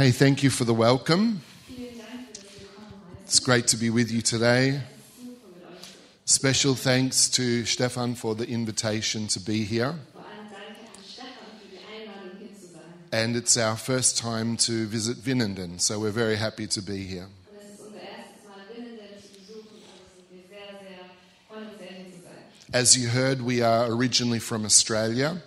Hey, thank you for the welcome. It's great to be with you today. Special thanks to Stefan for the invitation to be here. Vor allem danke an Stefan für die Einladung, hier zu sein. And it's our first time to visit Vinenden, so we're very happy to be here. Und es ist unser erstes Mal Winnenden zu besuchen, also sind wir sehr, sehr, freuen uns sehr, hier zu sein. As you heard, we are originally from Australia,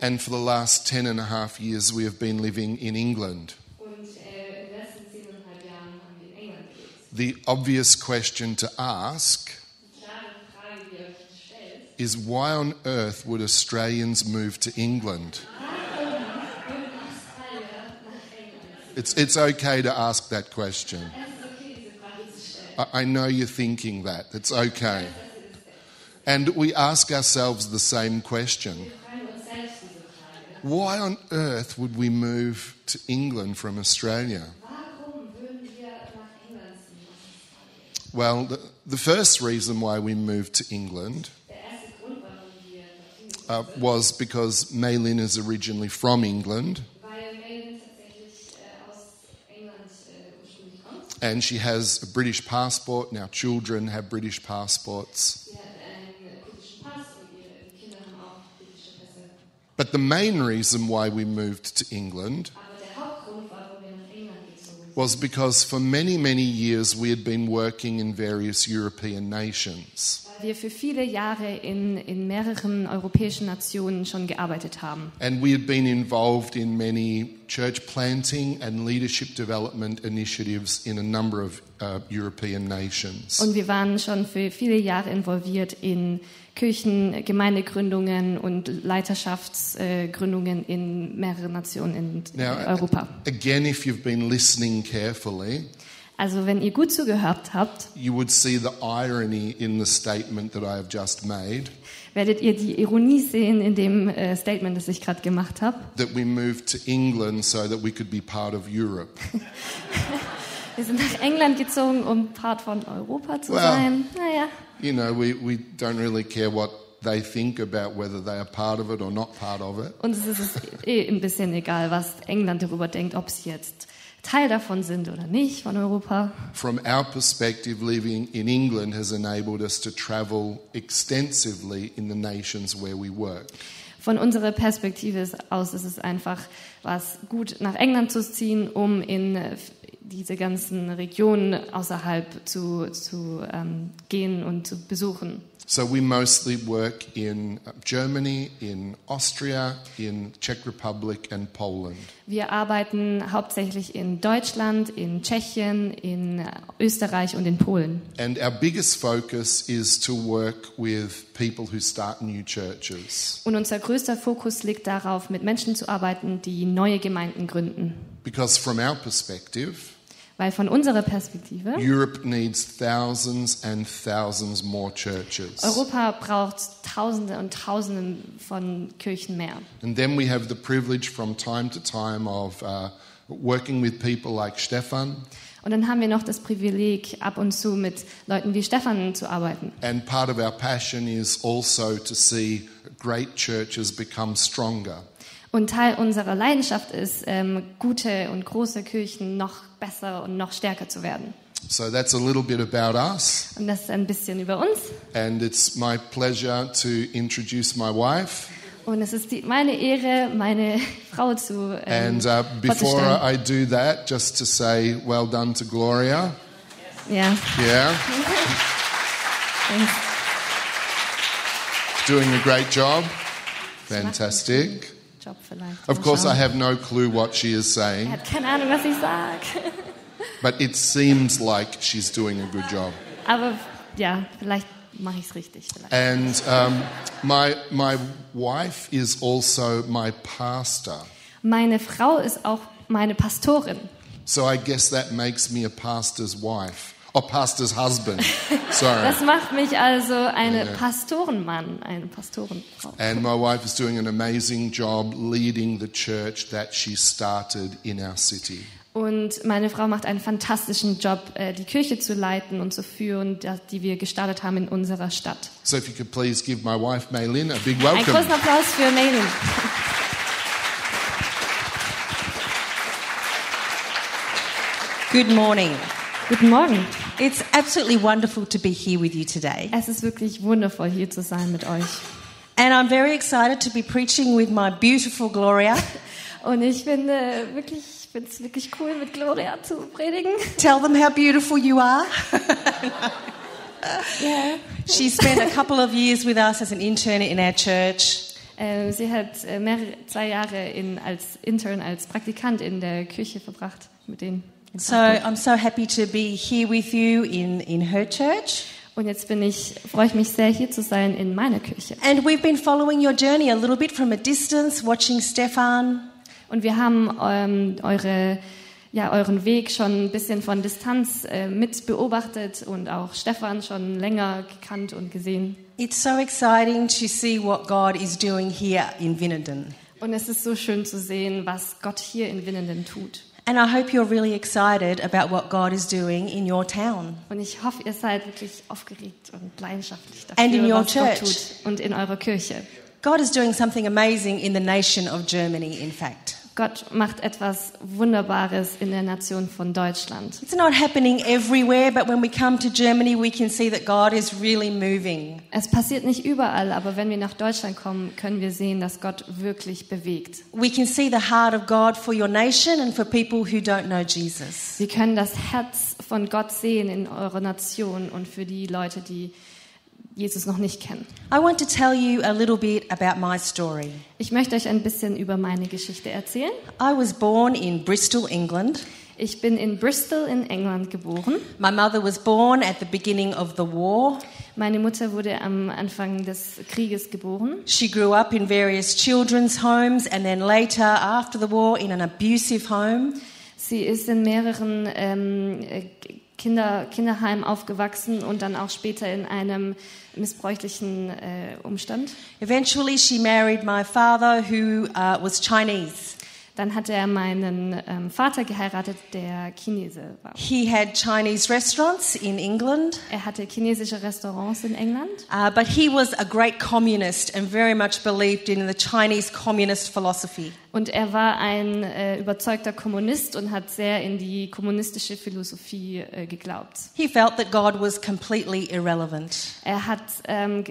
and for the last 10 and a half years, we have been living in England. äh, in den letzten zehneinhalb Jahren haben wir in England gelebt. The obvious question to ask Die klare Frage, die ihr euch stellt, is why on earth would Australians move to England? würden Australier nach England? It's, it's okay to ask that question. Es ist okay, diese Frage zu stellen. I, I know you're thinking that. It's okay. And we ask ourselves the same question Why on earth would we move to England from Australia? Warum würden wir nach England ziehen aus Australien? Well, the, the first reason why we moved to England Der erste Grund, warum wir dorthin uh, gezogen sind, was because Maylin is originally from England weil Megan tatsächlich äh, aus England äh, ursprünglich kommt. and she has a British passport, and our children have British passports. The main reason why we moved to England was because for many, many years we had been working in various European nations. Wir für viele Jahre in, in mehreren europäischen Nationen schon gearbeitet haben. And we had been involved in many church planting and leadership development initiatives in a number of uh, European nations. Und wir waren schon für viele Jahre involviert in Kirchen, Gemeindegründungen und Leiterschaftsgründungen in mehreren Nationen in Now, Europa. again, if you've been listening carefully, Also wenn ihr gut zugehört habt, you would see the irony in the statement that I have just made werdet ihr die Ironie sehen in dem äh, Statement, das ich gerade gemacht habe. that we moved to England so that we could be part of Europe. Wir sind nach England gezogen, um Part von Europa zu Well. sein. Naja, You know, we, we don't really care what they think about whether they are part of it or not part of it. ist es eh ein bisschen egal, was England darüber denkt, ob sie jetzt Teil davon sind oder nicht von Europa. From our perspective, living in England has enabled us to travel extensively in the nations where we work. Von unserer Perspektive aus ist es einfach was gut, nach England zu ziehen, um in äh, diese ganzen Regionen außerhalb zu, zu ähm, gehen und zu besuchen. So we mostly work in uh, Germany, in Austria, in Czech Republic, and Poland. Wir arbeiten hauptsächlich in Deutschland, in Tschechien, in Österreich und in Polen. And our biggest focus is to work with people who start new churches. Und unser größter Fokus liegt darauf, mit Menschen zu arbeiten, die neue Gemeinden gründen. Because from our perspective, Weil von unserer Perspektive, Europe needs thousands and thousands more churches. Europa braucht Tausende und Tausende von Kirchen mehr. And then we have the privilege from time to time of uh, working with people like Stefan. Und dann haben wir noch das Privileg, ab und zu mit Leuten wie Stefan zu arbeiten. And part of our passion is also to see great churches become stronger. Und Teil unserer Leidenschaft ist, ähm, gute und große Kirchen noch besser und noch stärker zu werden. So that's a little bit about us. Und das ist ein bisschen über uns. And it's my pleasure to introduce my wife. Und es ist die, meine Ehre, meine Frau zu ähm, And uh, before. I do that, just to say well done to Gloria. Yeah, thanks. doing a great job. Fantastic. Job vielleicht. Of course, I have no clue what she is Er saying, hat keine Ahnung, was ich sage. but it seems like she's doing a good job. Aber ja, vielleicht mache ich es richtig. Vielleicht. And um, my, my wife is also my pastor. Meine Frau ist auch meine Pastorin. So I guess that makes me a pastor's wife or pastor's husband. Sorry. Das macht mich also eine yeah. Pastorenmann, eine Pastorenfrau. And my wife is doing an amazing job leading the church that she started in our city. Und meine Frau macht einen fantastischen Job, äh, die Kirche zu leiten und zu führen, die wir gestartet haben in unserer Stadt. So if you could please give my wife Maylin a big welcome. Einen großen Applaus für Maylin. Good morning. Guten Morgen. It's absolutely wonderful to be here with you today. Es ist wirklich wundervoll, hier zu sein mit euch. And I'm very excited to be preaching with my beautiful Gloria. Und ich finde wirklich, ich finde es wirklich cool, mit Gloria zu predigen. Tell them how beautiful you are. Ja. She spent a couple of years with us as an intern in our church. Äh, sie hat äh, mehrere, zwei Jahre in, als Intern, als Praktikant in der Kirche verbracht mit denen. So. I'm so happy to be here with you in, in her church. Und jetzt bin ich, freue ich mich sehr, hier zu sein in meiner Kirche. And we've been following your journey a little bit from a distance, watching Stefan. Und wir haben ähm, eure, ja, euren Weg schon ein bisschen von Distanz äh, mit beobachtet und auch Stefan schon länger gekannt und gesehen. It's so exciting to see what God is doing here in Vinenden. Und es ist so schön zu sehen, was Gott hier in Winnenden tut. And I hope you're really excited about what God is doing in your town. Und ich hoffe, ihr seid wirklich aufgeregt und leidenschaftlich And in your was Gott church. tut und in eurer Kirche. God is doing something amazing in the nation of Germany, in fact. Gott macht etwas Wunderbares in der Nation von Deutschland. It's not happening everywhere, but when we come to Germany, we can see that God is really moving. Es passiert nicht überall, aber wenn wir nach Deutschland kommen, können wir sehen, dass Gott wirklich bewegt. We can see the heart of God for your nation and for people who don't know Jesus. Wir können das Herz von Gott sehen in eurer Nation und für die Leute, die Jesus noch nicht kennen. I want to tell you a little bit about my story. Ich möchte euch ein bisschen über meine Geschichte erzählen. I was born in Bristol, England. Ich bin in Bristol in England geboren. My mother was born at the beginning of the war. Meine Mutter wurde am Anfang des Krieges geboren. She grew up in various children's homes and then later, after the war, in an abusive home. Sie ist in mehreren ähm, äh, Kinder, Kinderheimen aufgewachsen und dann auch später in einem missbräuchlichen äh, Umstand. Eventually, she married my father, who uh, was Chinese. Dann hat er meinen ähm, Vater geheiratet, der Chinese war. He had Chinese restaurants in England, Er hatte chinesische Restaurants in England, uh, but he was a great communist and very much believed in the Chinese communist philosophy. und er war ein äh, überzeugter Kommunist und hat sehr in die kommunistische Philosophie äh, geglaubt. He felt that God was completely irrelevant. Er hat, ähm,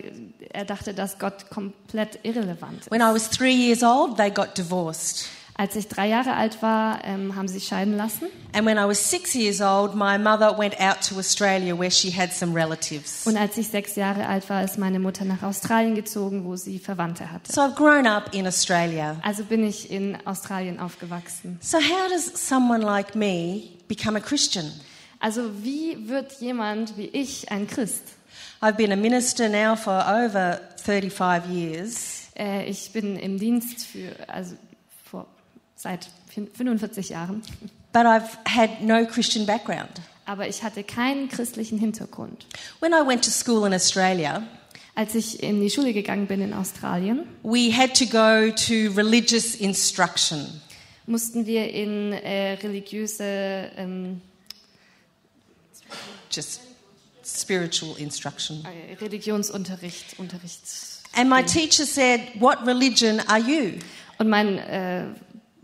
er dachte, dass Gott komplett irrelevant ist. When I was three years old, they got divorced. Als ich drei Jahre alt war, ähm, haben sie sich scheiden lassen. And when I was six years old, my mother went out to Australia where she had some relatives. Und als ich sechs Jahre alt war, ist meine Mutter nach Australien gezogen, wo sie Verwandte hatte. So I've grown up in Australia. Also bin ich in Australien aufgewachsen. So, how does someone like me become a Christian? Also wie wird jemand wie ich ein Christ? I've been a minister now for over 35 years. Äh, ich bin im Dienst für, also seit 45 Jahren, But I've had no Christian background. aber ich hatte keinen christlichen Hintergrund. When I went to school in Australia, Als ich in die Schule gegangen bin in Australien, we had to go to religious instruction. mussten wir in äh, religiöse ähm, just spiritual instruction. äh, Religionsunterricht, Unterricht. And my teacher said, What religion are you? Und mein äh,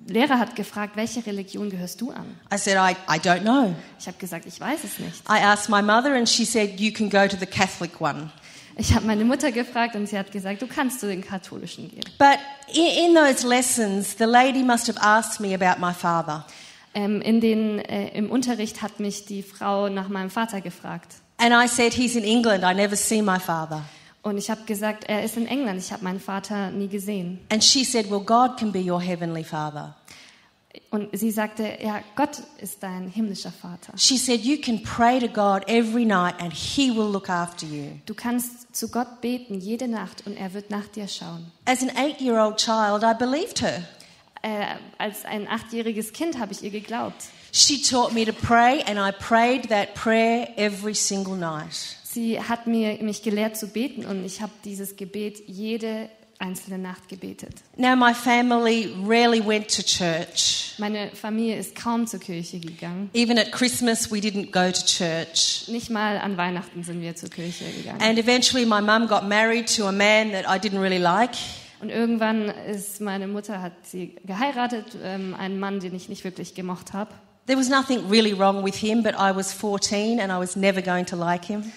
Lehrer hat gefragt, welche Religion gehörst du an? I said, I, I don't know. Ich habe gesagt, ich weiß es nicht. I asked my mother, and she said, You can go to the Catholic one. Ich habe meine Mutter gefragt und sie hat gesagt, du kannst zu den Katholischen gehen. But in, in those lessons, the lady must have asked me about my father. Ähm, in den, äh, Im Unterricht hat mich die Frau nach meinem Vater gefragt. And I said, He's in England. I never see my father. Und ich habe gesagt, er ist in England. Ich habe meinen Vater nie gesehen. And she said, Well, God can be your heavenly father. Und sie sagte, ja, Gott ist dein himmlischer Vater. She said, You can pray to God every night and He will look after you. Du kannst zu Gott beten jede Nacht und er wird nach dir schauen. As an eight year old child, I believed her. Äh, als ein achtjähriges Kind habe ich ihr geglaubt. She taught me to pray, and I prayed that prayer every single night. Sie hat mir, mich gelehrt zu beten und ich habe dieses Gebet jede einzelne Nacht gebetet. Now, my family rarely went to church. Meine Familie ist kaum zur Kirche gegangen. Even at Christmas, we didn't go to church. Nicht mal an Weihnachten sind wir zur Kirche gegangen. And eventually, my mum got married to a man that I didn't really like. Und irgendwann ist meine Mutter hat sie geheiratet, ähm, einen Mann, den ich nicht wirklich gemocht habe. There was nothing really wrong with him, but I was 14 and I was never going to like him.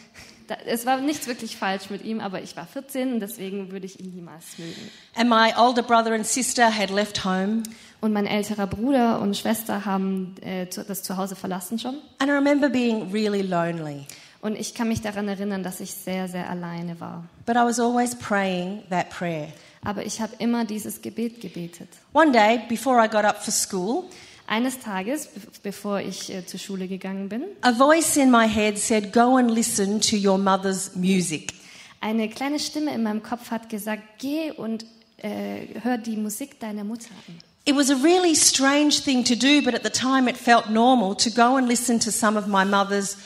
Da, es war nichts wirklich falsch mit ihm, aber ich war 14 und deswegen würde ich ihn niemals mögen. And my older brother and sister had left home. Und mein älterer Bruder und Schwester haben äh, das Zuhause verlassen schon. And I remember being really lonely. Und ich kann mich daran erinnern, dass ich sehr, sehr alleine war. But I was always praying that prayer. Aber ich habe immer dieses Gebet gebetet. One day, before I got up for school, Eines Tages, be bevor ich äh, zur Schule gegangen bin, a voice in my head said, Go and listen to your mother's music. eine kleine Stimme in meinem Kopf hat gesagt, geh und äh, hör die Musik deiner Mutter an. It was a really strange thing to do, but at the time it felt normal to go and listen to some of my mother's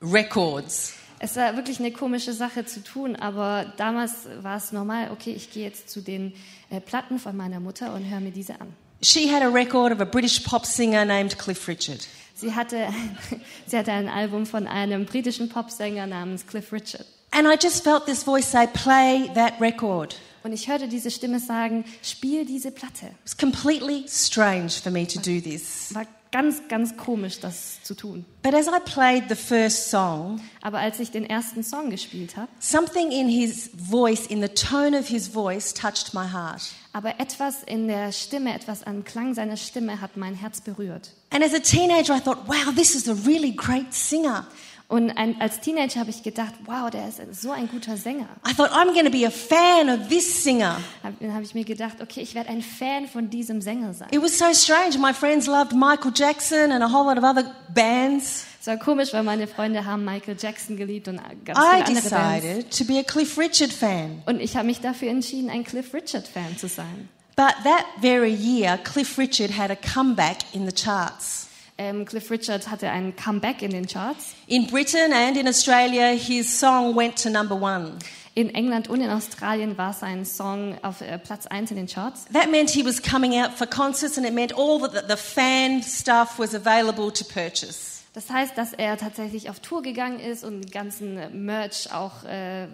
records. Es war wirklich eine komische Sache zu tun, aber damals war es normal, okay, ich gehe jetzt zu den äh, Platten von meiner Mutter und höre mir diese an. She had a record of a British pop singer named Cliff Richard. Sie hatte, sie hatte ein Album von einem britischen Popsänger namens Cliff Richard. And I just felt this voice say, Play that record. Und ich hörte diese Stimme sagen, spiel diese Platte. It was completely strange for me to do this. War ganz, ganz komisch, das zu tun. But as I played the first song, Aber als ich den ersten Song gespielt habe, something in his voice, in the tone of his voice, touched my heart. aber etwas in der Stimme, etwas am Klang seiner Stimme hat mein Herz berührt. And as a teenager, I thought, wow, this is a really great singer. Und ein, als Teenager habe ich gedacht, wow, der ist so ein guter Sänger. I thought, I'm going to be a fan of this singer. Dann habe ich mir gedacht, okay, ich werde ein Fan von diesem Sänger sein. It was so strange. My friends loved Michael Jackson and a whole lot of other bands. Es war komisch, weil meine Freunde haben Michael Jackson geliebt und ganz I viele andere Bands. to be a Cliff Richard fan. Und ich habe mich dafür entschieden, ein Cliff Richard Fan zu sein. But that very year, Cliff Richard had a comeback in the charts. Ähm, Cliff Richard hatte ein Comeback in den Charts. In Britain and in Australia, his song went to number one. In England und in Australien war sein Song auf äh, Platz 1 in den Charts. That meant he was coming out for concerts and it meant all the, the fan stuff was available to purchase. Das heißt, dass er tatsächlich auf Tour gegangen ist und den ganzen Merch auch äh,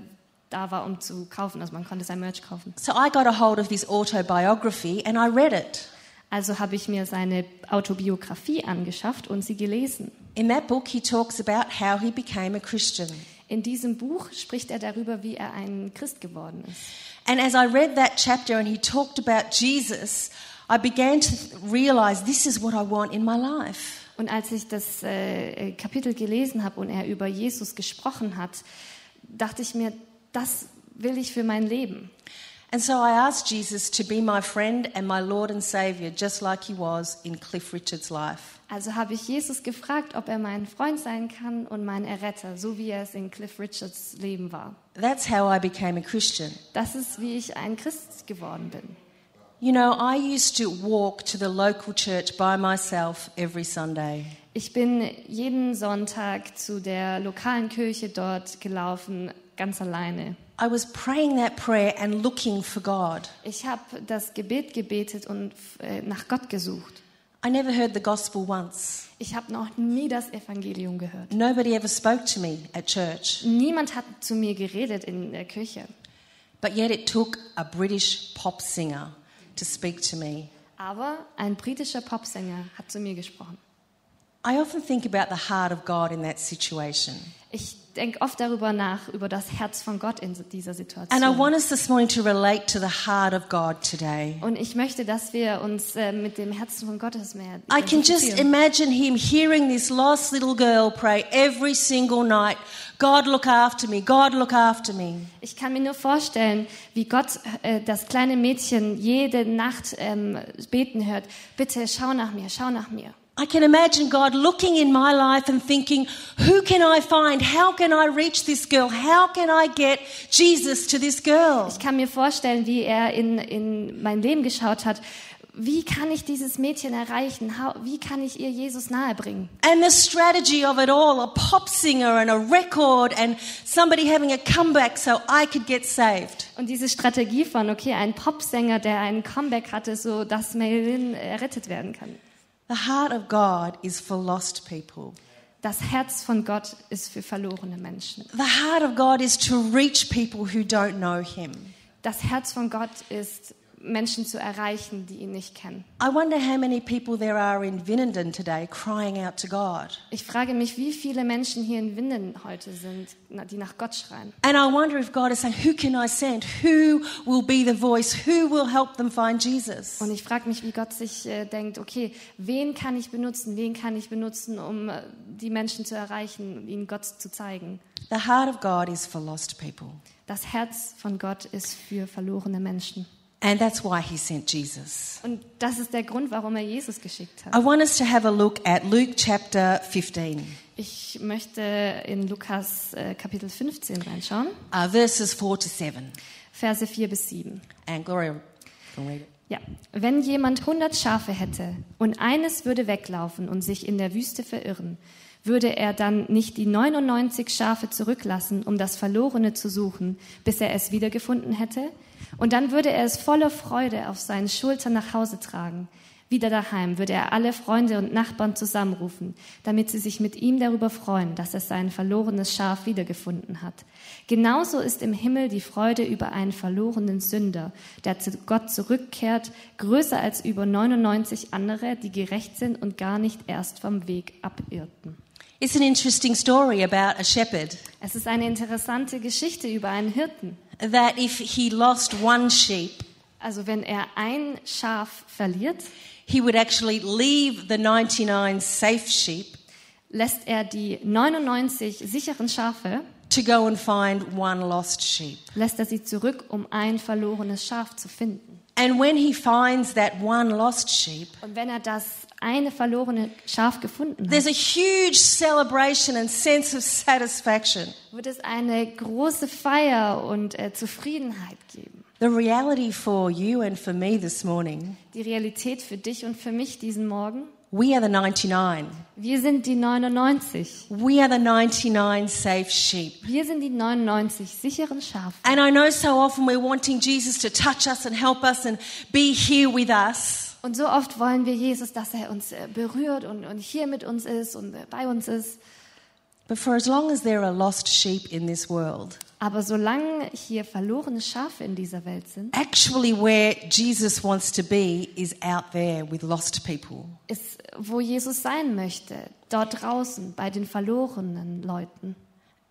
da war, um zu kaufen. Also man konnte sein Merch kaufen. So I got a hold of his autobiography and I read it. Also habe ich mir seine Autobiografie angeschafft und sie gelesen. In that book, he talks about how he became a Christian. In diesem Buch spricht er darüber, wie er ein Christ geworden ist. And as I read that chapter and he talked about Jesus, I began to realize this is what I want in my life. Und als ich das äh, Kapitel gelesen habe und er über Jesus gesprochen hat, dachte ich mir, das will ich für mein Leben. And so I asked Jesus to be my friend and my Lord and Savior, just like he was in Cliff Richard's life. Also habe ich Jesus gefragt, ob er mein Freund sein kann und mein Erretter, so wie er es in Cliff Richards Leben war. That's how I became a Christian. Das ist, wie ich ein Christ geworden bin. You know, I used to walk to the local church by myself every Sunday. Ich bin jeden Sonntag zu der lokalen Kirche dort gelaufen, ganz alleine. I was praying that prayer and looking for God. Ich habe das Gebet gebetet und äh, nach Gott gesucht. I never heard the gospel once. Ich habe noch nie das Evangelium gehört. Nobody ever spoke to me at church. Niemand hat zu mir geredet in der Kirche. But yet it took a British pop singer to speak to me. Aber ein britischer Popsänger hat zu mir gesprochen. I often think about the heart of God in that situation. Ich denke oft darüber nach, über das Herz von Gott in dieser And I Situation. want us this morning to relate to the heart of God today. Und ich möchte, dass wir uns äh, mit dem Herzen von Gottes mehr I can just imagine him hearing this lost little girl pray every single night God, look after me. God, look after me. Ich kann mir nur vorstellen, wie Gott äh, das kleine Mädchen jede Nacht ähm, beten hört. Bitte schau nach mir, schau nach mir. I can imagine God looking in my life and thinking, who can I find? How can I reach this girl? How can I get Jesus to this girl? Ich kann mir vorstellen, wie er in, in mein Leben geschaut hat. Wie kann ich dieses Mädchen erreichen? How, wie kann ich ihr Jesus nahebringen? And the strategy of it all a pop singer and a record and somebody having a comeback so I could get saved. Und diese Strategie von, okay, ein Popsänger, der ein Comeback hatte, so dass Marilyn errettet werden kann. The heart of God is for lost people. Das Herz von Gott ist für verlorene Menschen. The heart of God is to reach people who don't know Him. Das Herz von Gott ist, Menschen zu erreichen, die ihn nicht kennen. I wonder how many people there are in Vinenden today crying out to God. Ich frage mich, wie viele Menschen hier in Winden heute sind, die nach Gott schreien. And I wonder if God is saying, Who can I send? Who will be the voice? Who will help them find Jesus? Und ich frage mich, wie Gott sich äh, denkt, okay, wen kann ich benutzen, wen kann ich benutzen, um äh, die Menschen zu erreichen ihnen Gott zu zeigen. The heart of God is for lost people. Das Herz von Gott ist für verlorene Menschen. And that's why he sent Jesus. Und das ist der Grund, warum er Jesus geschickt hat. I want us to have a look at Luke chapter 15, Ich möchte in Lukas äh, Kapitel 15 reinschauen, uh, verses 4 to 7. Verse 4 bis 7. And Gloria can read it. Ja, wenn jemand 100 Schafe hätte und eines würde weglaufen und sich in der Wüste verirren, würde er dann nicht die 99 Schafe zurücklassen, um das Verlorene zu suchen, bis er es wiedergefunden hätte? Und dann würde er es voller Freude auf seinen Schultern nach Hause tragen. Wieder daheim würde er alle Freunde und Nachbarn zusammenrufen, damit sie sich mit ihm darüber freuen, dass er sein verlorenes Schaf wiedergefunden hat. Genauso ist im Himmel die Freude über einen verlorenen Sünder, der zu Gott zurückkehrt, größer als über 99 andere, die gerecht sind und gar nicht erst vom Weg abirrten. It's an interesting story about a shepherd Es ist eine interessante Geschichte über einen Hirten. that if he lost one sheep, Also wenn er ein Schaf verliert, he would actually leave the 99 safe sheep lässt er die 99 sicheren Schafe, to go and find one lost sheep. lässt er sie zurück, um ein verlorenes Schaf zu finden. And when he finds that one lost sheep, Und wenn er das eine verlorene Schaf gefunden hat, there's a huge celebration and sense of satisfaction. wird es eine große Feier und äh, Zufriedenheit geben. The reality for you and for me this morning, Die Realität für dich und für mich diesen Morgen, we are the 99. wir sind die 99. We are the 99 safe sheep. Wir sind die 99 sicheren Schafe. And I know so often we're wanting Jesus to touch us and help us and be here with us. Und so oft wollen wir Jesus, dass er uns äh, berührt und, und hier mit uns ist und äh, bei uns ist. But for as long as there are lost sheep in this world, Aber solange hier verlorene Schafe in dieser Welt sind, actually where Jesus wants to be is out there with lost people. ist, wo Jesus sein möchte, dort draußen bei den verlorenen Leuten.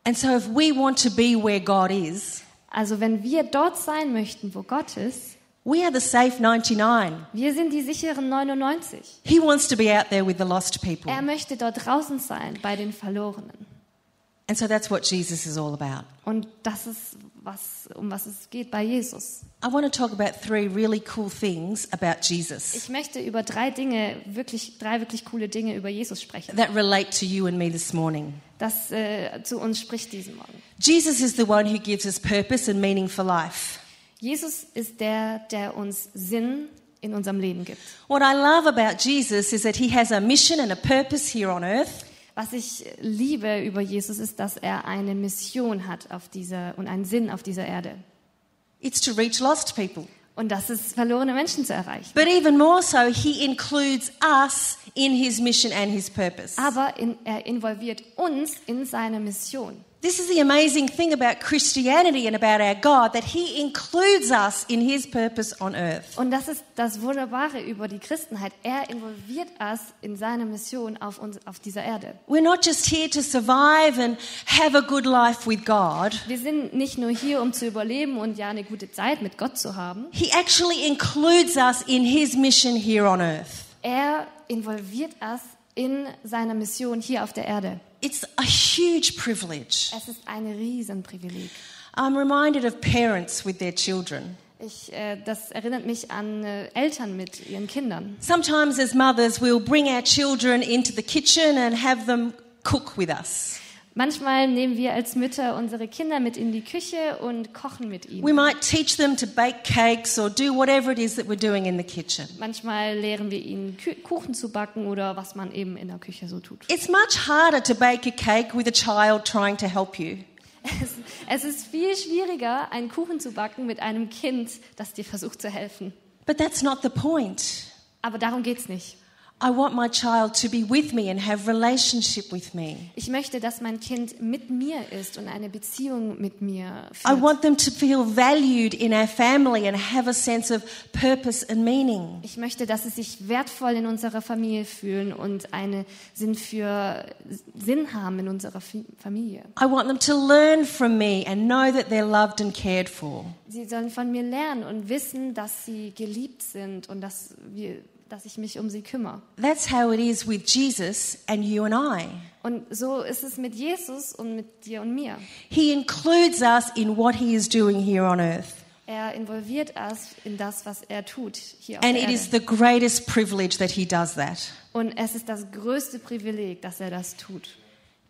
And so if we want to be where God is, Also wenn wir dort sein möchten, wo Gott ist, we are the safe 99. wir sind die sicheren 99. He wants to be out there with the lost people. Er möchte dort draußen sein bei den Verlorenen. And so that's what Jesus is all about. Und das ist, was, um was es geht bei Jesus. I want to talk about three really cool things about Jesus Ich möchte über drei Dinge, wirklich, drei wirklich coole Dinge über Jesus sprechen. that relate to you and me this morning. Das äh, zu uns spricht diesen Morgen. Jesus is the one who gives us purpose and meaning for life. Jesus ist der, der uns Sinn in unserem Leben gibt. What I love about Jesus is that he has a mission and a purpose here on earth. Was ich liebe über Jesus ist, dass er eine Mission hat auf dieser und einen Sinn auf dieser Erde. It's to reach lost people. Und das ist, verlorene Menschen zu erreichen. But even more so, he includes us in his mission and his purpose. Aber in, er involviert uns in seine Mission. This is the amazing thing about Christianity and about our God that he includes us in his purpose on earth. Und das ist das Wunderbare über die Christenheit. Er involviert uns in seine Mission auf, uns, auf dieser Erde. We're not just here to survive and have a good life with God. Wir sind nicht nur hier, um zu überleben und ja eine gute Zeit mit Gott zu haben. He actually includes us in his mission here on earth. Er involviert uns in seiner Mission hier auf der Erde. It's a huge privilege. Es ist ein Riesenprivileg. I'm reminded of parents with their children. Ich, äh, das erinnert mich an äh, Eltern mit ihren Kindern. Sometimes, as mothers, we'll bring our children into the kitchen and have them cook with us. Manchmal nehmen wir als Mütter unsere Kinder mit in die Küche und kochen mit ihnen. We might teach them to bake cakes or do whatever it is that we're doing in the kitchen. Manchmal lehren wir ihnen Kuchen zu backen oder was man eben in der Küche so tut. It's much harder to bake a cake with a child trying to help you. Es, es ist viel schwieriger, einen Kuchen zu backen mit einem Kind, das dir versucht zu helfen. But that's not the point. Aber darum geht's nicht. I want my child to be with me and have relationship with me. Ich möchte, dass mein Kind mit mir ist und eine Beziehung mit mir I führt. want them to feel valued in our family and have a sense of purpose and meaning. Ich möchte, dass sie sich wertvoll in unserer Familie fühlen und einen Sinn für Sinn haben in unserer Familie. I want them to learn from me and know that they're loved and cared for. Sie sollen von mir lernen und wissen, dass sie geliebt sind und dass, wir, dass ich mich um sie kümmere. That's how it is with Jesus and you and I. Und so ist es mit Jesus und mit dir und mir. He includes us in what he is doing here on earth. Er involviert uns in das, was er tut hier auf And it is Erde. the greatest privilege that he does that. Und es ist das größte Privileg, dass er das tut.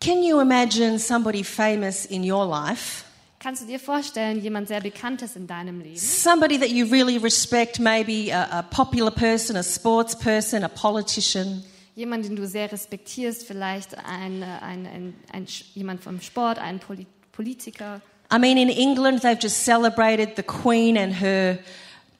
Can you imagine somebody famous in your life? Kannst du dir vorstellen, jemand sehr Bekanntes in deinem Leben, Somebody that you really respect, maybe a, a popular person, a sports person, a politician. jemand, den du sehr respektierst, vielleicht ein, äh, ein, ein, ein, jemand vom Sport, ein Poli Politiker. I mean, in England, they've just celebrated the Queen and her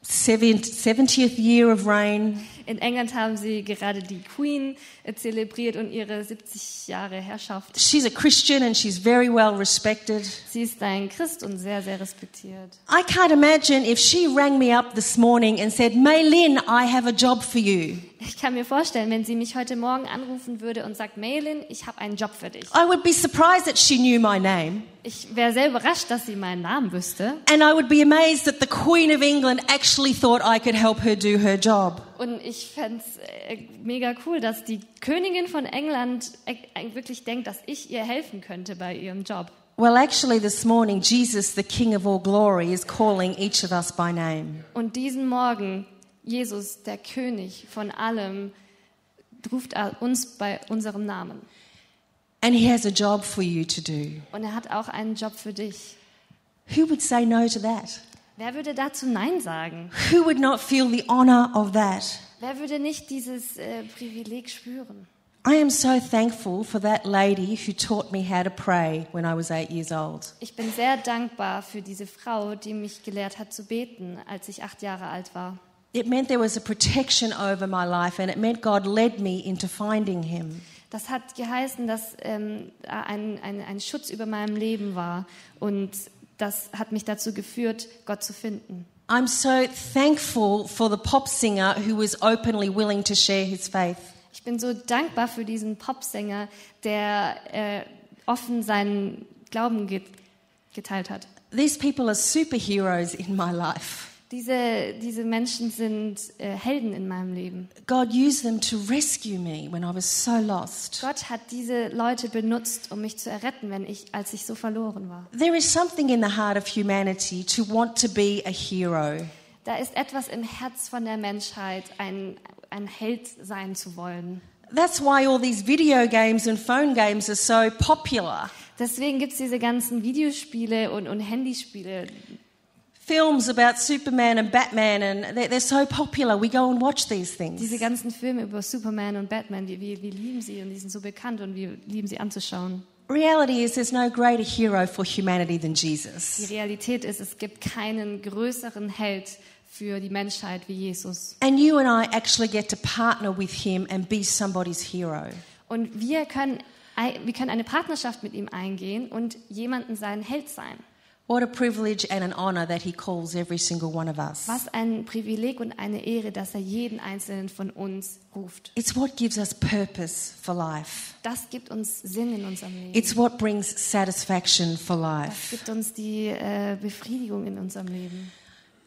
70th year of reign. In England haben sie gerade die Queen äh, zelebriert und ihre 70 Jahre Herrschaft. She's a Christian and she's very well respected. Sie ist ein Christ und sehr, sehr respektiert. I can't imagine if she rang me up this morning and said, Mei Lin, I have a job for you. Ich kann mir vorstellen, wenn sie mich heute Morgen anrufen würde und sagt, Maylin, ich habe einen Job für dich. I would be surprised that she knew my name. Ich wäre sehr überrascht, dass sie meinen Namen wüsste. And I would be amazed that the Queen of England actually thought I could help her do her job. Und ich fände es mega cool, dass die Königin von England äh, äh, wirklich denkt, dass ich ihr helfen könnte bei ihrem Job. Well, actually, this morning, Jesus, the King of all glory, is calling each of us by name. Und diesen Morgen, Jesus, der König von allem, ruft uns bei unserem Namen. And he has a job for you to do. Und er hat auch einen Job für dich. Who would say no to that? Wer würde dazu Nein sagen? Who would not feel the honor of that? Wer würde nicht dieses äh, Privileg spüren? I am so thankful for that lady who taught me how to pray when I was eight years old. Ich bin sehr dankbar für diese Frau, die mich gelehrt hat zu beten, als ich acht Jahre alt war. It meant there was a protection over my life, and it meant God led me into finding him. Das hat geheißen, dass ähm, ein, ein, ein Schutz über meinem Leben war und das hat mich dazu geführt, Gott zu finden. I'm so thankful for the pop singer who was openly willing to share his faith. Ich bin so dankbar für diesen Popsänger, der äh, offen seinen Glauben get geteilt hat. These people are superheroes in my life. Diese, diese Menschen sind äh, Helden in meinem Leben. God used them to rescue me when I was so lost. Gott hat diese Leute benutzt, um mich zu erretten, wenn ich, als ich so verloren war. There is something in the heart of humanity to want to be a hero. Da ist etwas im Herz von der Menschheit, ein, ein Held sein zu wollen. That's why all these video games and phone games are so popular. Deswegen gibt es diese ganzen Videospiele und, und Handyspiele. Films about Superman and Batman, and they're, they're so popular. We go and watch these things. Diese ganzen Filme über Superman und Batman, wir, wir, wir lieben sie und die sind so bekannt und wir lieben sie anzuschauen. Reality is there's no greater hero for humanity than Die Jesus. Realität ist, es gibt keinen größeren Held für die Menschheit wie Jesus. And you and I actually get to partner with him and be somebody's hero. Und wir können, wir können eine Partnerschaft mit ihm eingehen und jemanden sein Held sein. What a privilege and an honor that he calls every single one of us. Was ein Privileg und eine Ehre, dass er jeden einzelnen von uns ruft. It's what gives us purpose for life. Das gibt uns Sinn in unserem Leben. It's what brings satisfaction for Das life. gibt uns die äh, Befriedigung in unserem Leben.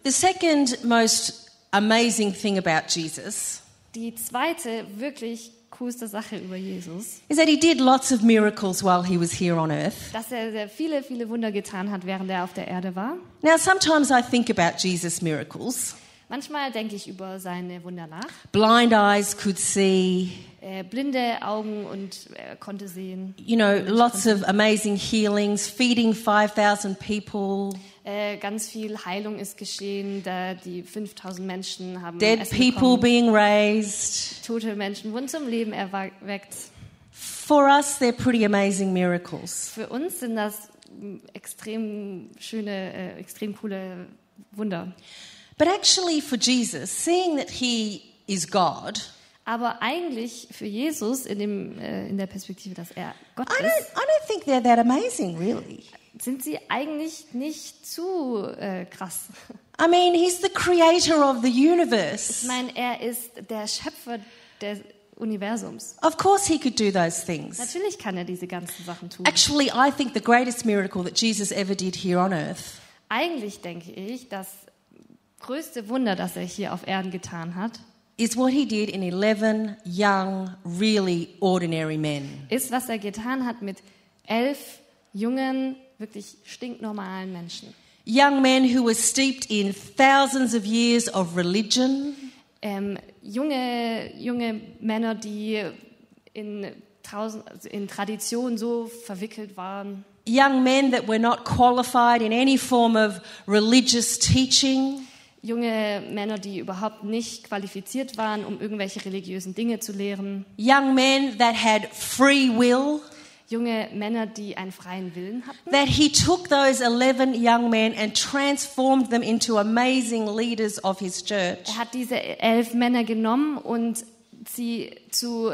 The second most amazing thing about Jesus Die zweite wirklich coolste Sache über Jesus, is that he did lots of miracles while he was here on earth. dass er sehr viele, viele Wunder getan hat, während er auf der Erde war. Now, sometimes I think about Jesus' miracles. Manchmal denke ich über seine Wunder nach. Blind eyes could see, Äh, blinde Augen und er konnte sehen. you know, lots of amazing healings, feeding 5,000 people, Äh, ganz viel Heilung ist geschehen. Da die 5000 Menschen haben dead Essen people bekommen. being raised. Tote Menschen wurden zum Leben erweckt. For us, they're pretty amazing miracles. Für uns sind das mm, extrem schöne, äh, extrem coole Wunder. But actually, for Jesus, seeing that he is God, Aber eigentlich für Jesus in, dem, äh, in der Perspektive, dass er Gott I don't, ist, I don't think they're that amazing, really. sind sie eigentlich nicht zu äh, krass. I mean, he's the creator of the Ich universe. meine, er ist der Schöpfer des Universums. Of course, he could do those things. Natürlich kann er diese ganzen Sachen tun. Actually, I think the greatest miracle that Jesus ever did here on earth Eigentlich denke ich, das größte Wunder, das er hier auf Erden getan hat, is what he did in 11 young, really ordinary men. ist, was er getan hat mit elf jungen, wirklich stinknormalen Menschen. Young men who were steeped in thousands of years of religion, Ähm, junge, junge Männer, die in, tausend, also in Tradition so verwickelt waren. young men that were not qualified in any form of religious teaching. Junge Männer, die überhaupt nicht qualifiziert waren, um irgendwelche religiösen Dinge zu lehren. Young men that had free will. Junge Männer, die einen freien Willen hatten. That he took those 11 young men and transformed them into amazing leaders of his church. Er hat diese elf Männer genommen und sie zu,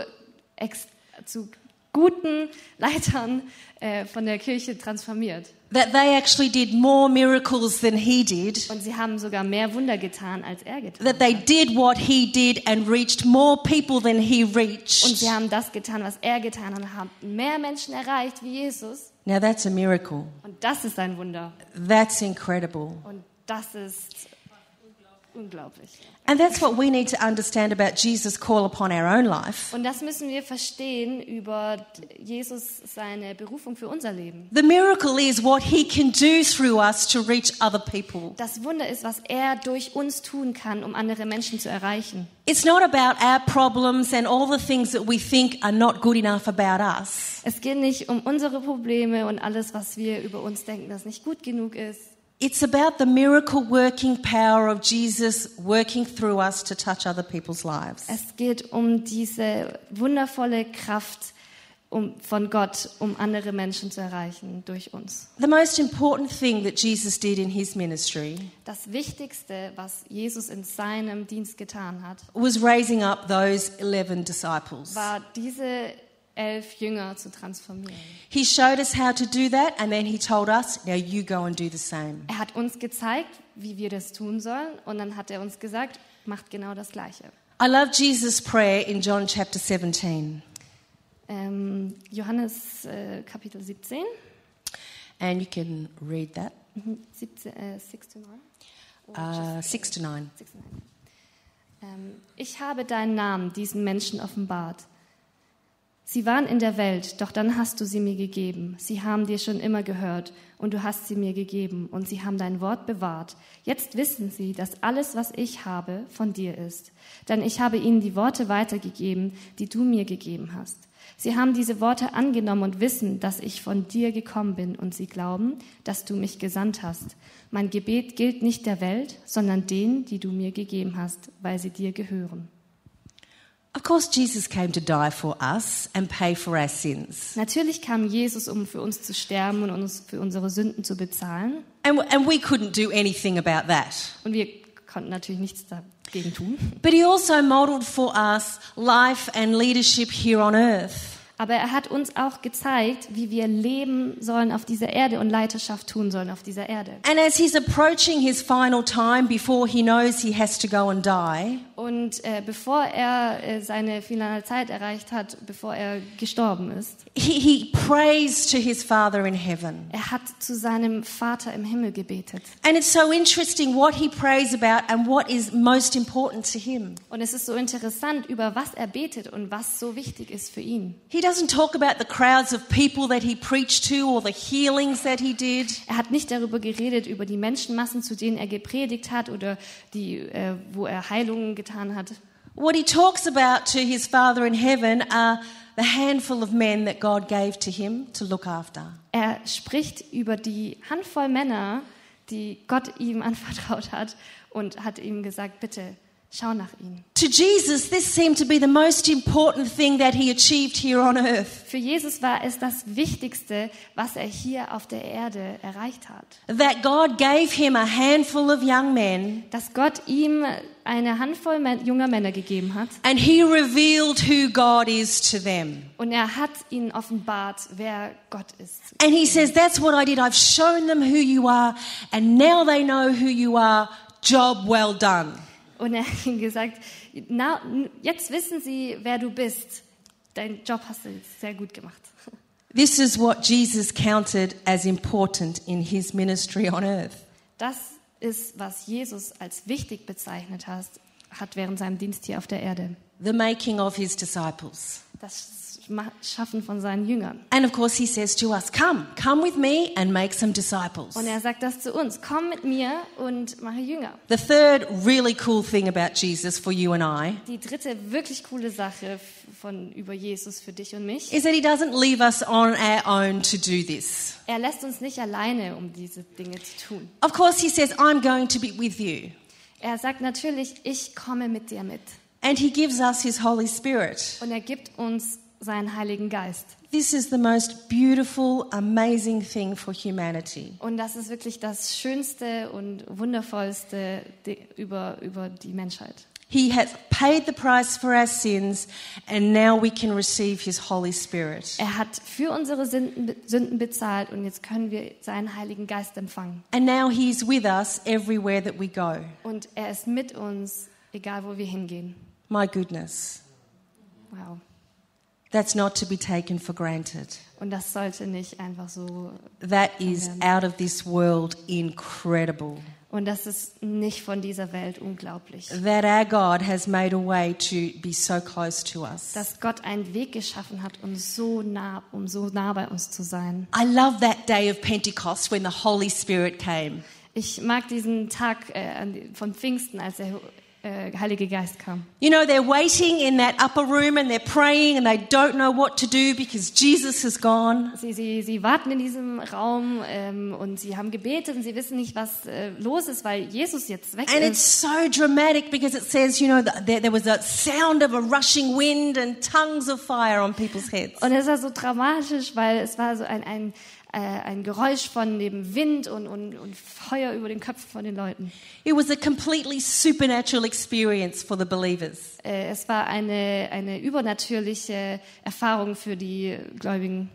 zu guten Leitern äh, von der Kirche transformiert. That they actually did more miracles than he did. Und sie haben sogar mehr Wunder getan, als er getan That they did what he did and reached more people than he Und reached. sie haben das getan, was er getan hat und haben mehr Menschen erreicht wie Jesus. Now that's a miracle. Und das ist ein Wunder. That's incredible. Und das ist unglaublich. And that's what we need to understand about Jesus' call upon our own life. Und das müssen wir verstehen über Jesus, seine Berufung für unser Leben. The miracle is what he can do through us to reach other people. Das Wunder ist, was er durch uns tun kann, um andere Menschen zu erreichen. It's not about our problems and all the things that we think are not good enough about us. Es geht nicht um unsere Probleme und alles, was wir über uns denken, das nicht gut genug ist. It's about the miracle working power of Jesus working through us to touch other people's lives. Es geht um diese wundervolle Kraft um, von Gott, um andere Menschen zu erreichen durch uns. The most important thing that Jesus did in his ministry Das Wichtigste, was Jesus in seinem Dienst getan hat, was raising up those 11 disciples. war diese elf Jünger zu transformieren. He showed us how to do that and then he told us, now you go and do the same. Er hat uns gezeigt, wie wir das tun sollen und dann hat er uns gesagt, macht genau das Gleiche. I love Jesus' prayer in John chapter 17. Ähm, Johannes äh, Kapitel 17, And you can read that. mhm, 17 äh, 6 to 9. Uh, 6 to 9. 6 to 9. Ähm, ich habe deinen Namen diesen Menschen offenbart. Sie waren in der Welt, doch dann hast du sie mir gegeben. Sie haben dir schon immer gehört und du hast sie mir gegeben und sie haben dein Wort bewahrt. Jetzt wissen sie, dass alles, was ich habe, von dir ist. Denn ich habe ihnen die Worte weitergegeben, die du mir gegeben hast. Sie haben diese Worte angenommen und wissen, dass ich von dir gekommen bin und sie glauben, dass du mich gesandt hast. Mein Gebet gilt nicht der Welt, sondern denen, die du mir gegeben hast, weil sie dir gehören. Of course, Jesus came to die for us and pay for our sins. Natürlich kam Jesus, um für uns zu sterben und uns für unsere Sünden zu bezahlen. And, and we couldn't do anything about that. Und wir konnten natürlich nichts dagegen tun. But he also modeled for us life and leadership here on earth. Aber er hat uns auch gezeigt, wie wir leben sollen auf dieser Erde und Leiterschaft tun sollen auf dieser Erde. And as he's approaching his final time before he knows he has to go and die, Und äh, bevor er äh, seine finale Zeit erreicht hat, bevor er gestorben ist, he, he prays to his Father in heaven. er hat zu seinem Vater im Himmel gebetet. And it's so interesting what he prays about and what is most important to him. Und es ist so interessant, über was er betet und was so wichtig ist für ihn. He doesn't talk about the crowds of people that he preached to or the healings that he did. Er hat nicht darüber geredet, über die Menschenmassen, zu denen er gepredigt hat oder die, äh, wo er Heilungen getan hat. What he talks about to his Father in heaven are the handful of men that God gave to him to look after. Er spricht über die Handvoll Männer, die Gott ihm anvertraut hat und hat ihm gesagt, bitte Schau nach ihm. To Jesus, this seemed to be the most important thing that he achieved here on earth. Für Jesus war es das Wichtigste, was er hier auf der Erde erreicht hat. That God gave him a handful of young men Dass Gott ihm eine Handvoll junger Männer gegeben hat and he revealed who God is to them. und er hat ihnen offenbart, wer Gott ist. And he says, That's what I did. I've shown them who you are, and now they know who you are. Job well done. Und er hat ihnen gesagt, na, jetzt wissen sie, wer du bist. Dein Job hast du sehr gut gemacht. This is what Jesus counted as important in his ministry on earth. Das ist, was Jesus als wichtig bezeichnet hat, hat während seinem Dienst hier auf der Erde. The making of his disciples. Das Schaffen von seinen Jüngern. And of course, he says to us, Come, come with me and make some disciples. Und er sagt das zu uns, komm mit mir und mache Jünger. The third really cool thing about Jesus for you and I Die dritte wirklich coole Sache von über Jesus für dich und mich. is that he doesn't leave us on our own to do this. Er lässt uns nicht alleine, um diese Dinge zu tun. Of course, he says, I'm going to be with you. Er sagt natürlich, ich komme mit dir mit. And he gives us his Holy Spirit. Und er gibt uns seinen Heiligen Geist. This is the most beautiful, amazing thing for humanity. Und das ist wirklich das Schönste und Wundervollste über, über die Menschheit. He has paid the price for our sins, and now we can receive his Holy Spirit. Er hat für unsere Sünden, Sünden bezahlt und jetzt können wir seinen Heiligen Geist empfangen. And now he's with us everywhere that we go. Und er ist mit uns, egal wo wir hingehen. My goodness. Wow. That's not to be taken for granted. Und das sollte nicht einfach so. That is out of this world incredible. Und das ist nicht von dieser Welt unglaublich. That our God has made a way to be so close to us. Dass Gott einen Weg geschaffen hat, um so nah, um so nah bei uns zu sein. I love that day of Pentecost when the Holy Spirit came. Ich mag diesen Tag äh, von Pfingsten, als der Heilige Geist kam. You know, they're waiting in that upper room and they're praying and they don't know what to do because Jesus has gone. Sie, sie, sie warten in diesem Raum ähm, und sie haben gebetet und sie wissen nicht, was äh, los ist, weil Jesus jetzt weg And ist. it's so dramatic because it says, you know, there, there was a sound of a rushing wind and tongues of fire on people's heads. Und es war so dramatisch, weil es war so ein, ein, äh, ein Geräusch von dem Wind und, und, und Feuer über den Köpfen von den Leuten. It was a completely supernatural experience for the believers. Äh, es war eine, eine übernatürliche Erfahrung für die Gläubigen.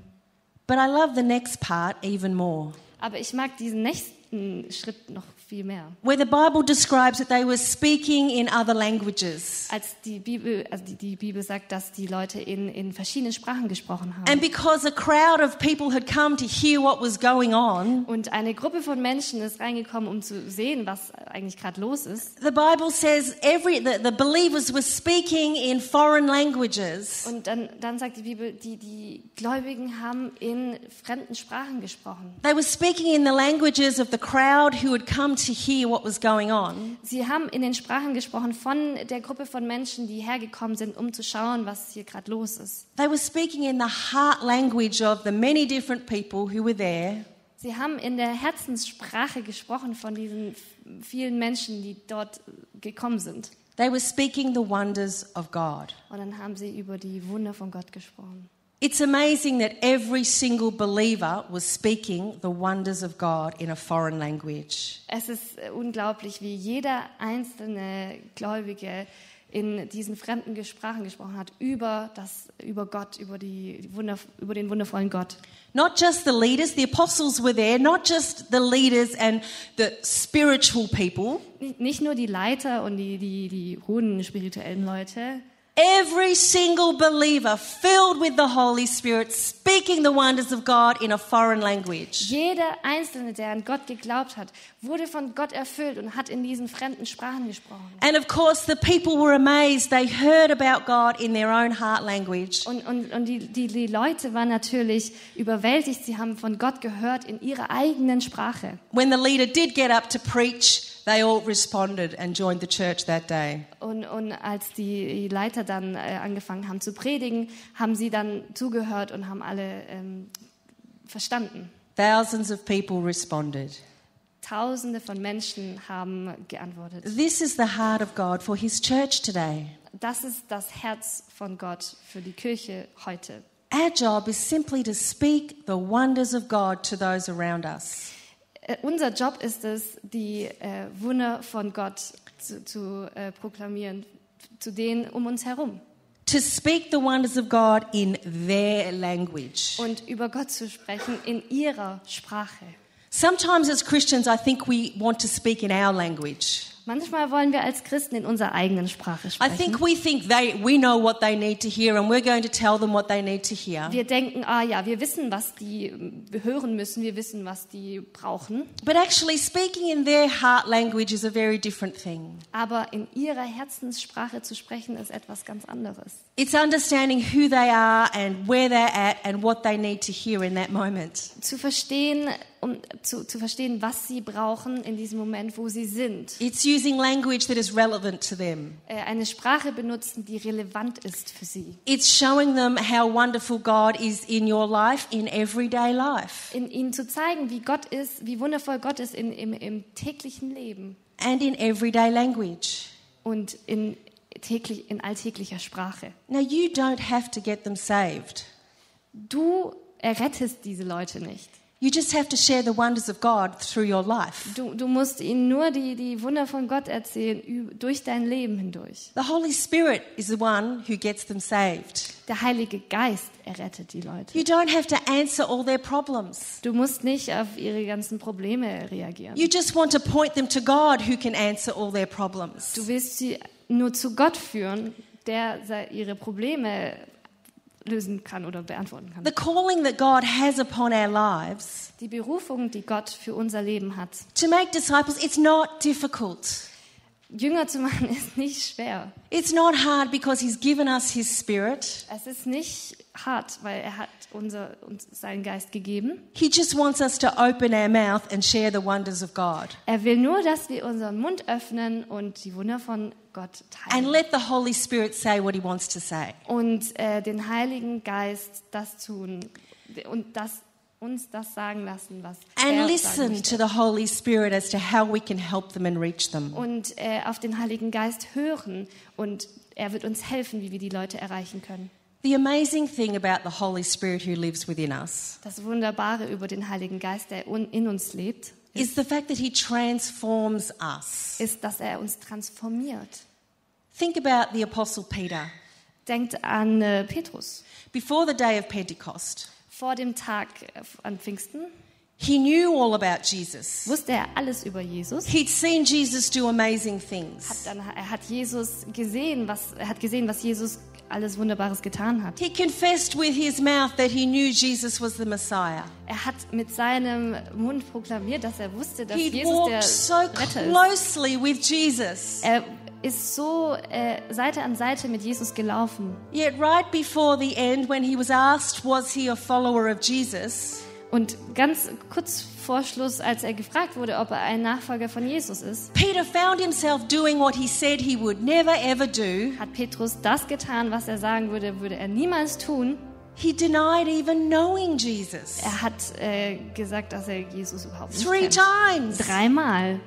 But I love the next part even more, Aber ich mag diesen nächsten Schritt noch viel mehr. where the Bible describes that they were speaking in other languages. Als die Bibel, also die, die Bibel sagt, dass die Leute in, in verschiedenen Sprachen gesprochen haben. And because a crowd of people had come to hear what was going on, Und eine Gruppe von Menschen ist reingekommen, um zu sehen, was eigentlich gerade los ist. the Bible says every the, the believers were speaking in foreign languages. Und dann, dann sagt die Bibel, die, die Gläubigen haben in fremden Sprachen gesprochen. They were speaking in the languages of the crowd who had come to hear what was going on. Sie haben in den Sprachen gesprochen von der Gruppe von Menschen, die hergekommen sind, um zu schauen, was hier gerade los ist. They were speaking in the heart language of the many different people who were there. Sie haben in der Herzenssprache gesprochen von diesen vielen Menschen, die dort gekommen sind. They were speaking the wonders of God. Und dann haben sie über die Wunder von Gott gesprochen. It's amazing that every single believer was speaking the wonders of God in a foreign language. Es ist unglaublich, wie jeder einzelne Gläubige in diesen fremden Sprachen gesprochen hat über das, über Gott, über die Wunder, über den wundervollen Gott. Not just the leaders, the apostles were there, not just the leaders and the spiritual people. Nicht- Nicht nur die Leiter und die, die, die hohen spirituellen Leute, Every single believer filled with the Holy Spirit speaking the wonders of God in a foreign language. jeder Einzelne, der an Gott geglaubt hat, wurde von Gott erfüllt und hat in diesen fremden Sprachen gesprochen. And of course, the people were amazed. They heard about God in their own heart language. Und, und, und die, die, die Leute waren natürlich überwältigt. Sie haben von Gott gehört in ihrer eigenen Sprache. When the leader did get up to preach, they all responded and joined the church that day. Und, und als die Leiter dann äh, angefangen haben zu predigen, haben sie dann zugehört und haben alle ähm, verstanden. Thousands of people responded. Tausende von Menschen haben geantwortet. This is the heart of God for His church today. Das ist das Herz von Gott für die Kirche heute. Our job is simply to speak the wonders of God to those around us. Äh, unser Job ist es, die äh, Wunder von Gott zu, zu äh, proklamieren, zu denen um uns herum. To speak the wonders of God in their language. Und über Gott zu sprechen in ihrer Sprache. Sometimes as Christians, I think we want to speak in our language. Manchmal wollen wir als Christen in unserer eigenen Sprache I sprechen. think we think they, we know what they need to hear and we're going to tell them what they need to hear. Wir denken, ah ja, wir wissen, was die hören müssen, wir wissen, was die brauchen. But actually, speaking in their heart language is a very different thing. Aber in ihrer Herzenssprache zu sprechen, ist etwas ganz anderes. It's understanding who they are and where they're at and what they need to hear in that moment. Zu verstehen, um zu, zu verstehen, was sie brauchen in diesem Moment, wo sie sind. It's using language that is relevant to them. Äh, Eine Sprache benutzen, die relevant ist für sie. It's showing them how wonderful God is in your life, in everyday life, In ihnen zu zeigen, wie Gott ist, wie wundervoll Gott ist in, im, im täglichen Leben and in everyday language. und in, täglich, in alltäglicher Sprache. Now, you don't have to get them saved. Du errettest diese Leute nicht. You just have to share the wonders of God through your life. Du, du musst ihnen nur die, die Wunder von Gott erzählen, durch dein Leben hindurch. The Holy Spirit is the one who gets them saved. Der Heilige Geist errettet die Leute. You don't have to answer all their problems. Du musst nicht auf ihre ganzen Probleme reagieren. You just want to point them to God who can answer all their problems. Du willst sie nur zu Gott führen, der ihre Probleme lösen kann oder beantworten kann. The calling that God has upon our lives Die Berufung, die Gott für unser Leben hat, to make disciples, it's not difficult. Jünger zu machen, ist nicht schwer. It's not hard because He's given us His Spirit. Es ist nicht hart, weil er hat unser, uns seinen Geist gegeben. He just wants us to open our mouth and share the wonders of God. Er will nur, dass wir unseren Mund öffnen und die Wunder von Gott And teilen. let the Holy Spirit say what He wants to say. Und äh, den Heiligen Geist das tun und das, uns das sagen lassen, was And listen to the Holy Spirit as to how we can help them and reach them. und äh, auf den Heiligen Geist hören und er wird uns helfen, wie wir die Leute erreichen können. The amazing thing about the Holy Spirit who lives within us Das Wunderbare über den Heiligen Geist, der in uns lebt, is the fact that He transforms us. ist, dass er uns transformiert. Think about the Apostle Peter. Denkt an äh, Petrus. Before the day of Pentecost, Vor dem Tag äh, an Pfingsten he knew all about Jesus. wusste er alles über Jesus. He'd seen Jesus do amazing Hat things. dann, er hat Jesus gesehen, was er hat gesehen, was Jesus alles Wunderbares getan hat. He confessed with his mouth that he knew Jesus was the Messiah. Er hat mit seinem Mund proklamiert, dass er wusste, dass He'd Jesus der walked so Retter ist. closely with Jesus. Er ist so äh, Seite an Seite mit Jesus gelaufen. Yet, right before the end, when he was asked, was he a follower of Jesus? Und ganz kurz vor Schluss, als er gefragt wurde, ob er ein Nachfolger von Jesus ist, Peter found himself doing what he said he would never ever do. hat Petrus das getan, was er sagen würde, würde er niemals tun. He denied even knowing Jesus. Er hat äh, gesagt, dass er Jesus überhaupt nicht Three kennt. times. Dreimal.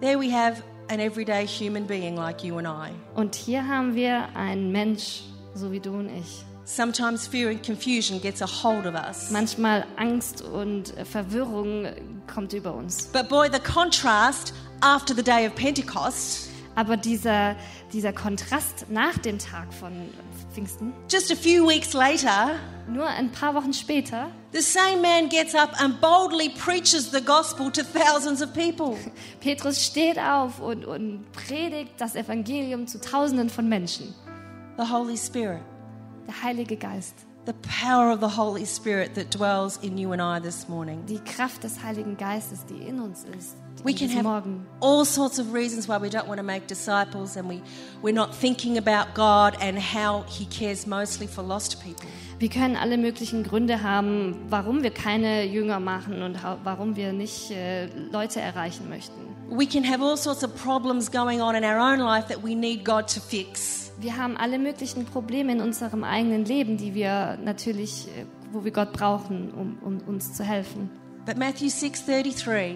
There we have an everyday human being like you and I. Und hier haben wir einen Mensch, so wie du und ich. Sometimes fear and confusion gets a hold of us. Manchmal Angst und Verwirrung kommt über uns. But boy, the contrast after the day of Pentecost, Aber dieser, dieser Kontrast nach dem Tag von Pfingsten, just a few weeks later, nur ein paar Wochen später, the same man gets up and boldly preaches the gospel to thousands of people. Petrus steht auf und, und predigt das Evangelium zu Tausenden von Menschen. The Holy Spirit, Der Heilige Geist, the power of the Holy Spirit that dwells in you and I this morning. die Kraft des Heiligen Geistes, die in uns ist, We can have Morgen. all sorts of reasons why we don't want to make disciples and we, we're not thinking about God and how He cares mostly for lost people. Wir können alle möglichen Gründe haben, warum wir keine Jünger machen und warum wir nicht äh, Leute erreichen möchten. We can have all sorts of problems going on in our own life that we need God to fix. Wir haben alle möglichen Probleme in unserem eigenen Leben, die wir natürlich, äh, wo wir Gott brauchen, um, um uns zu helfen. But Matthew 6:33 says,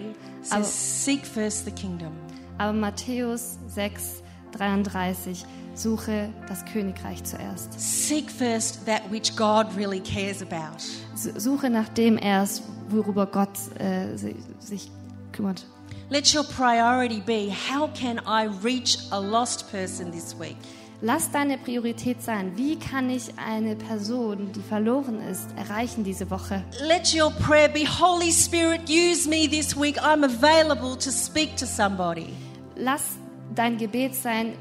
Aber- "Seek first the kingdom." Aber Matthäus 6, 33, suche das Königreich zuerst. Seek first that which God really cares about. Suche nach dem erst, worüber Gott äh, si- sich kümmert. Let your priority be how can I reach a lost person this week? Lass deine Priorität sein. Wie kann ich eine Person, die verloren ist, erreichen diese Woche? Let your prayer be Holy Spirit, use me this week. I'm available to speak to somebody. Lass dein Gebet sein,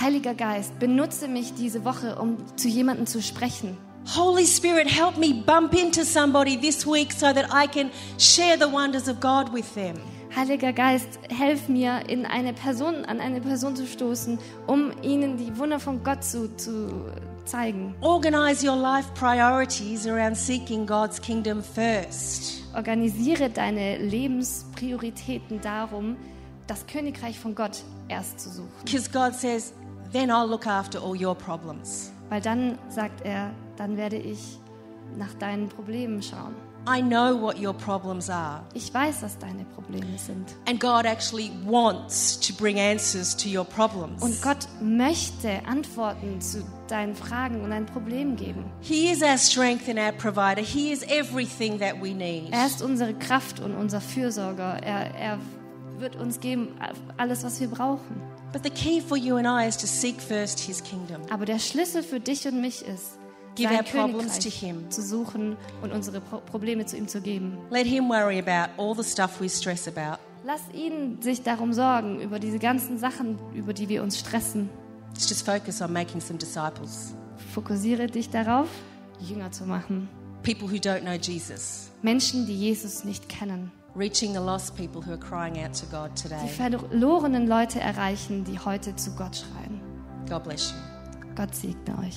Heiliger Geist, benutze mich diese Woche, um zu jemandem zu sprechen. Holy Spirit, help me bump into somebody this week so that I can share the wonders of God with them. Heiliger Geist, helf mir, in eine Person, an eine Person zu stoßen, um ihnen die Wunder von Gott zu, zu zeigen. Organize your life priorities around seeking God's kingdom first. Organisiere deine Lebensprioritäten darum, das Königreich von Gott erst zu suchen. Because God says, then I'll look after all your problems. Weil dann, sagt er, dann werde ich nach deinen Problemen schauen. I know what your problems are. Ich weiß, was deine Probleme sind. And God actually wants to bring answers to your problems. Und Gott möchte Antworten zu deinen Fragen und deinen Problemen geben. He is our strength and our provider. He is everything that we need. Er ist unsere Kraft und unser Fürsorger. Er, er wird uns geben alles, was wir brauchen. But the key for you and I is to seek first His kingdom. Aber der Schlüssel für dich und mich ist, Give sein our problems to him. zu suchen und unsere Pro Probleme zu ihm zu geben. Let Him worry about all the stuff we stress about. Lass ihn sich darum sorgen, über diese ganzen Sachen, über die wir uns stressen. Let's just focus on making some disciples. Fokussiere dich darauf, Jünger zu machen. People who don't know Jesus. Menschen, die Jesus nicht kennen. Reaching the lost people who are crying out to God Die today. verlorenen Leute erreichen, die heute zu Gott schreien. God bless you. Gott segne euch.